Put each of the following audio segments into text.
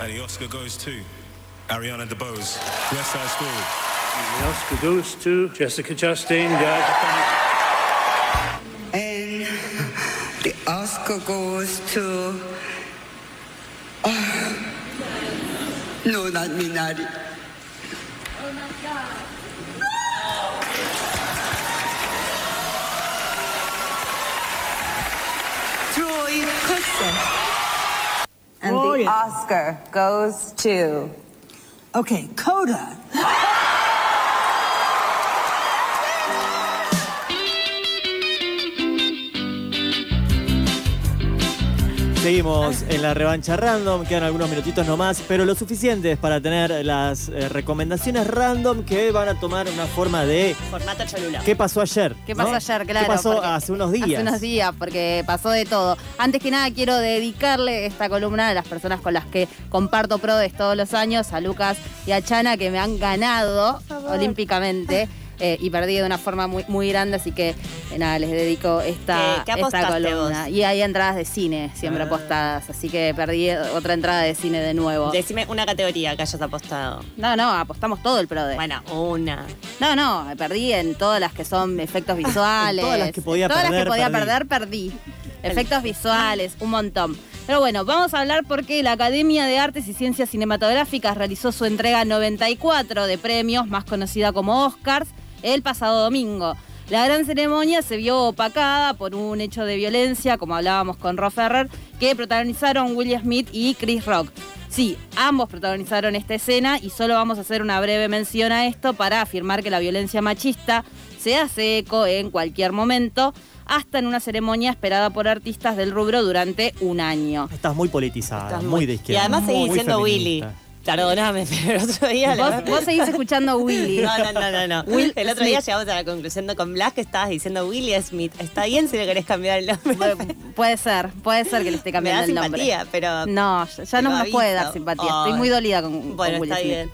And the Oscar goes to Ariana DeBose, West Side Story. The Oscar goes to Jessica Chastain, Jazz. And the Oscar goes to. Oh, no, not Minari. Troy Custer. And Oh, the yeah. Oscar goes to. Okay, Coda. Seguimos en la revancha random, quedan algunos minutitos nomás, pero lo suficientes para tener las eh, recomendaciones random que van a tomar una forma de Formato Cholula. ¿qué pasó ayer? ¿Qué pasó ¿no? ayer? Claro. ¿Qué pasó porque- hace unos días? Hace unos días, porque pasó de todo. Antes que nada, quiero dedicarle esta columna a las personas con las que comparto PRODES todos los años, a Lucas y a Chana, que me han ganado olímpicamente. eh, y perdí de una forma muy, muy grande, así que eh, nada, les dedico esta, ¿Qué- qué esta columna. vos? Y hay entradas de cine siempre Ah. apostadas, así que perdí otra entrada de cine de nuevo. Decime una categoría que hayas apostado. No, no, apostamos todo el PRODE. Bueno, una. No, no, perdí en todas las que son efectos visuales. todas las que podía Todas las perder, que podía perdí. perder, perdí. Efectos visuales, un montón. Pero bueno, vamos a hablar porque la Academia de Artes y Ciencias Cinematográficas realizó su entrega 94 de premios, más conocida como Oscars, el pasado domingo. La gran ceremonia se vio opacada por un hecho de violencia, como hablábamos con Ro Ferrer, que protagonizaron Will Smith y Chris Rock. Sí, ambos protagonizaron esta escena y solo vamos a hacer una breve mención a esto para afirmar que la violencia machista se hace eco en cualquier momento, hasta en una ceremonia esperada por artistas del rubro durante un año. Estás muy politizada, Estás muy, de Y izquierda. además seguís diciendo Willy. Perdóname, pero el otro día. la- Vos, vos seguís escuchando a Willy. No, no, no, no. no. Will el otro día llegamos a la conclusión de con Blas que estabas diciendo Willy Smith. Está bien si le querés cambiar el nombre. Pu- puede ser, puede ser que le esté Me cambiando da el nombre. simpatía, pero. No, ya, no me puede dar simpatía. Ay. Estoy muy dolida con, con Bueno, Will está Smith. bien.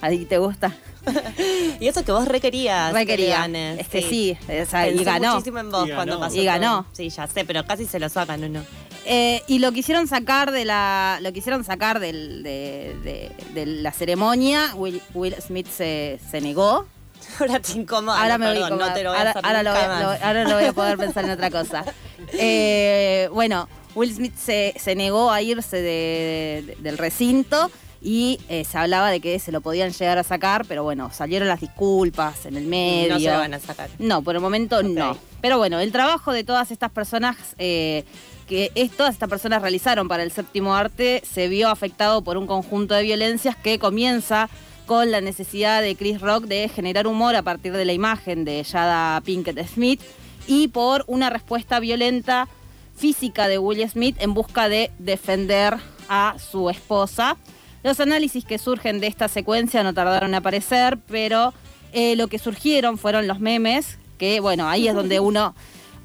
¿A ti te gusta? y eso que vos requerías. Re quería. ganes. Es que sí, o sea, y ganó. muchísimo en vos Y cuando ganó. pasó. Y todo. ganó. Sí, ya sé, pero casi se lo sacan, ¿no? Eh, y lo quisieron sacar de la lo quisieron sacar del- de, de- de la ceremonia. Will, Will Smith se, se negó. Ahora te incomoda. ahora me voy perdón, a no te lo voy a hacer ahora lo voy, a- más. lo- ahora no voy a poder pensar en otra cosa. Eh, bueno, Will Smith se, se negó a irse de- de- del recinto y eh, se hablaba de que se lo podían llegar a sacar, pero bueno, salieron las disculpas en el medio. No se lo van a sacar. No, por el momento no. Pero bueno, el trabajo de todas estas personas eh, que es- todas estas personas realizaron para el séptimo arte se vio afectado por un conjunto de violencias que comienza con la necesidad de Chris Rock de generar humor a partir de la imagen de Jada Pinkett Smith y por una respuesta violenta física de Will Smith en busca de defender a su esposa. Los análisis que surgen de esta secuencia no tardaron en aparecer, pero eh, lo que surgieron fueron los memes, que bueno, ahí es donde uno,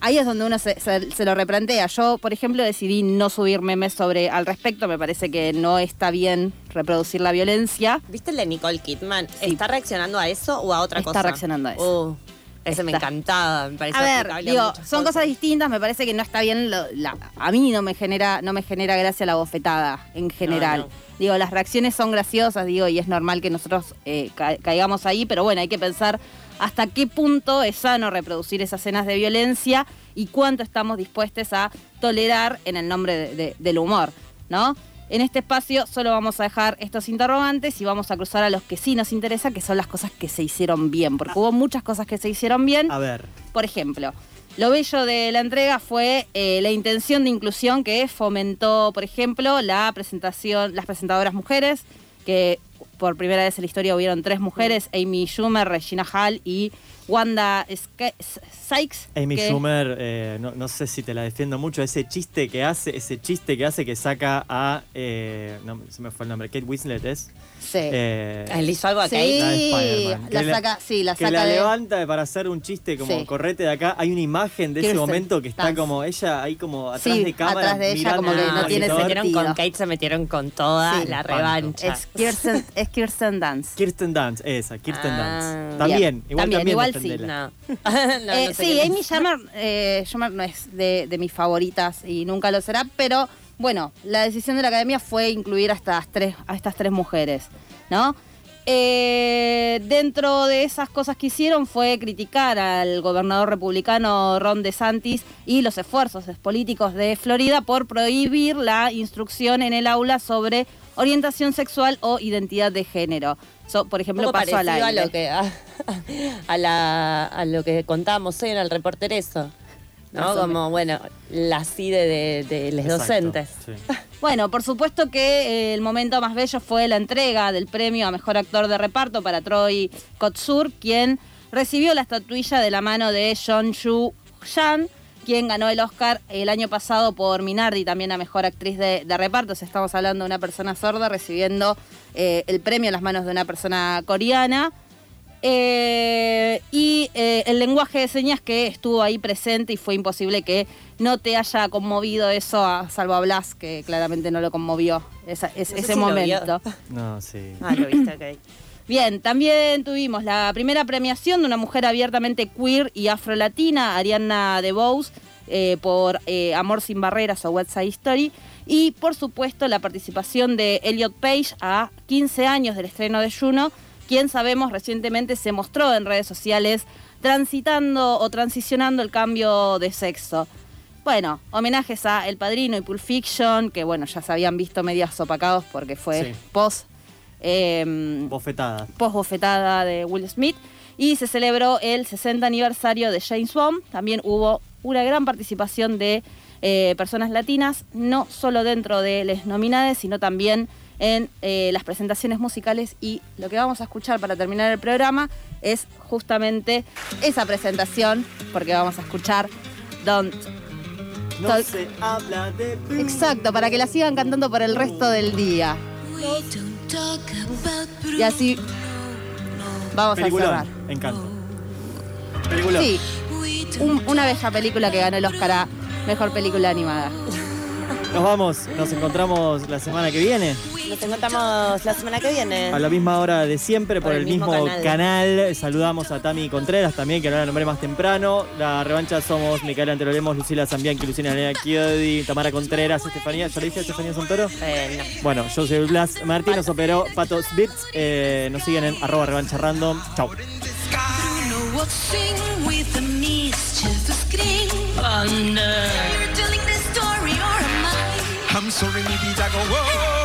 ahí es donde uno se, se- se lo replantea. Yo, por ejemplo, decidí no subir memes sobre al respecto, me parece que no está bien reproducir la violencia. ¿Viste el de Nicole Kidman? ¿Está reaccionando a eso o a otra Está cosa? reaccionando a eso. Uh, ese me encantaba, me parece A ver, digo, son cosas distintas, me parece que no está bien, lo- la- a mí no me genera no me genera gracia la bofetada en general. no. Digo, las reacciones son graciosas, digo, y es normal que nosotros eh, ca- caigamos ahí, pero bueno, hay que pensar hasta qué punto es sano reproducir esas escenas de violencia y cuánto estamos dispuestos a tolerar en el nombre de- de- del humor, ¿no? En este espacio solo vamos a dejar estos interrogantes y vamos a cruzar a los que sí nos interesa, que son las cosas que se hicieron bien, porque hubo muchas cosas que se hicieron bien. A ver, Por ejemplo, lo bello de la entrega fue eh, la intención de inclusión que fomentó, por ejemplo, la presentación, las presentadoras mujeres, que por primera vez en la historia hubieron tres mujeres, Amy Schumer, Regina Hall y Wanda Sykes. Amy que- Schumer, eh, no, no sé si te la defiendo mucho, ese chiste que hace, ese chiste que hace que saca a, eh, no, se me fue el nombre, Kate Winslet es. Sí. Eh, ¿Él hizo algo a Sí, Kate? la Spider-Man, la que saca, sí, la que saca la de... levanta para hacer un chiste como Sí. correte de acá. Hay una imagen de ese momento que está como ella ahí como atrás Sí, de cámara. atrás de ella mirando como que no tiene se metieron sentido. con Kate, se metieron con toda Sí. la revancha. Es Kirsten, es Kirsten Dunst. Kirsten Dunst, esa, Kirsten Ah, Dunst. También, igual También, también, igual sí. No. No, Eh, no sé sí, Amy Schumer, eh, Schumer no es de, de mis favoritas y nunca lo será, pero Bueno, la decisión de la academia fue incluir a estas tres, a estas tres mujeres, ¿no? Eh, dentro de esas cosas que hicieron fue criticar al gobernador republicano Ron DeSantis y los esfuerzos políticos de Florida por prohibir la instrucción en el aula sobre orientación sexual o identidad de género. So, por ejemplo, paso al parecido a aire. lo que a, a la, a lo que contábamos hoy en el reportereso. Más ¿No? Como, bueno, la CIDE de, de los Exacto, docentes. sí. Bueno, por supuesto que eh, el momento más bello fue la entrega del premio a mejor actor de reparto para Troy Kotsur, quien recibió la estatuilla de la mano de John Chu Yan, quien ganó el Oscar el año pasado por Minardi, también a mejor actriz de, reparto. O estamos hablando de una persona sorda recibiendo eh, el premio a las manos de una persona coreana. Eh, y eh, el lenguaje de señas que estuvo ahí presente y fue imposible que no te haya conmovido eso, a, salvo a Blas, que claramente no lo conmovió esa- es- No sé ese si lo momento. No, sí. Ah, lo viste, ok. Bien, también tuvimos la primera premiación de una mujer abiertamente queer y afrolatina, Ariana DeBose, eh, por eh, Amor sin Barreras o West Side Story. Y por supuesto la participación de Elliot Page a 15 años del estreno de Juno, quien sabemos recientemente se mostró en redes sociales transitando o transicionando el cambio de sexo. Bueno, homenajes a El Padrino y Pulp Fiction, que bueno, ya se habían visto medias opacados porque fue Sí. post. em, Bofetada. post bofetada de Will Smith y se celebró el 60 aniversario de James Bond. También hubo una gran participación de eh, personas latinas, no solo dentro de las nominadas, sino también en eh, las presentaciones musicales y lo que vamos a escuchar para terminar el programa es justamente esa presentación, porque vamos a escuchar Don't No se habla de Exacto, para que la sigan cantando por el resto del día. Y así vamos a cerrar. Encanto. Peliculón. Sí, un- una bella película que ganó el Oscar a Mejor Película Animada. Nos vamos, nos encontramos la semana que viene. Nos encontramos la semana que viene. A la misma hora de siempre, por, Por el, el mismo, mismo canal. canal. Saludamos a Tami Contreras también, que no la nombré más temprano. La revancha somos Micaela Antelolemos, Lucila Zambianchi, Lucina Elena Chiodi, Tamara Contreras, Estefanía. ¿Yo le dije a Estefanía Santoro? Eh, no. Bueno, yo soy Blas Martín, nos operó Patos Bits. Eh, nos siguen en arroba revancha random. Chau. I'm sorry, maybe I go, whoa.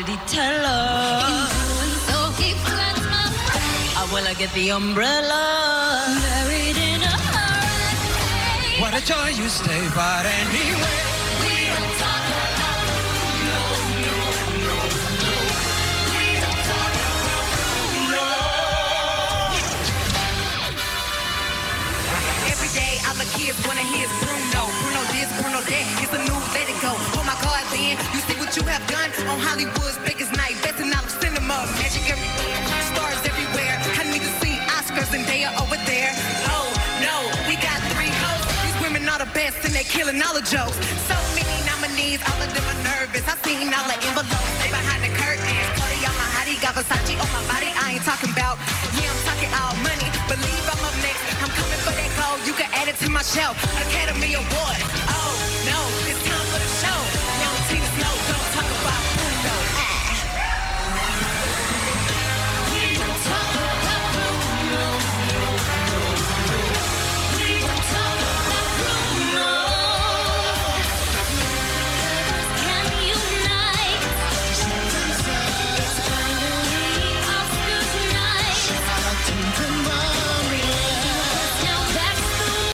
Did he tell. Oh, will I get the umbrella? Buried in a hurricane. What a joy you stay, but anyway. Over there. Oh no, we got three hosts. These women are the best and they're killing all the jokes. So many nominees, all of them are nervous. I seen all the envelopes. They behind the curtain. Cardi on my hottie, got Versace on my body. I ain't talking about. Yeah, I'm talking all money. Believe I'm up next. I'm coming for that gold. You can add it to my shelf. Academy Award.